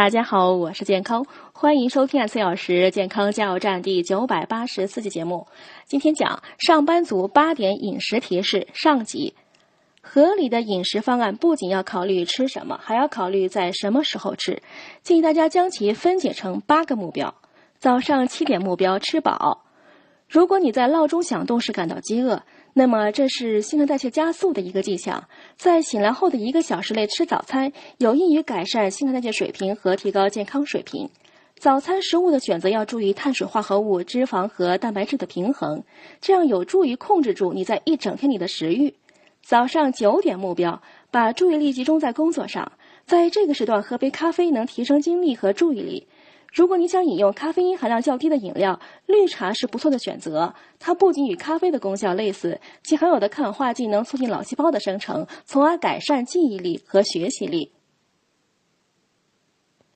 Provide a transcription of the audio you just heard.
大家好，我是健康，欢迎收听四小时健康加油站第九百八十四期节目。今天讲上班族八点饮食提示上集。合理的饮食方案不仅要考虑吃什么，还要考虑在什么时候吃。建议大家将其分解成八个目标。早上七点目标吃饱。如果你在闹钟响动时感到饥饿，那么这是新陈代谢加速的一个迹象。在醒来后的一个小时内吃早餐，有益于改善新陈代谢水平和提高健康水平。早餐食物的选择要注意碳水化合物、脂肪和蛋白质的平衡，这样有助于控制住你在一整天里的食欲。早上九点目标，把注意力集中在工作上，在这个时段喝杯咖啡能提升精力和注意力。如果你想饮用咖啡因含量较低的饮料，绿茶是不错的选择。它不仅与咖啡的功效类似，其含有的抗氧化剂能促进脑细胞的生成，从而改善记忆力和学习力。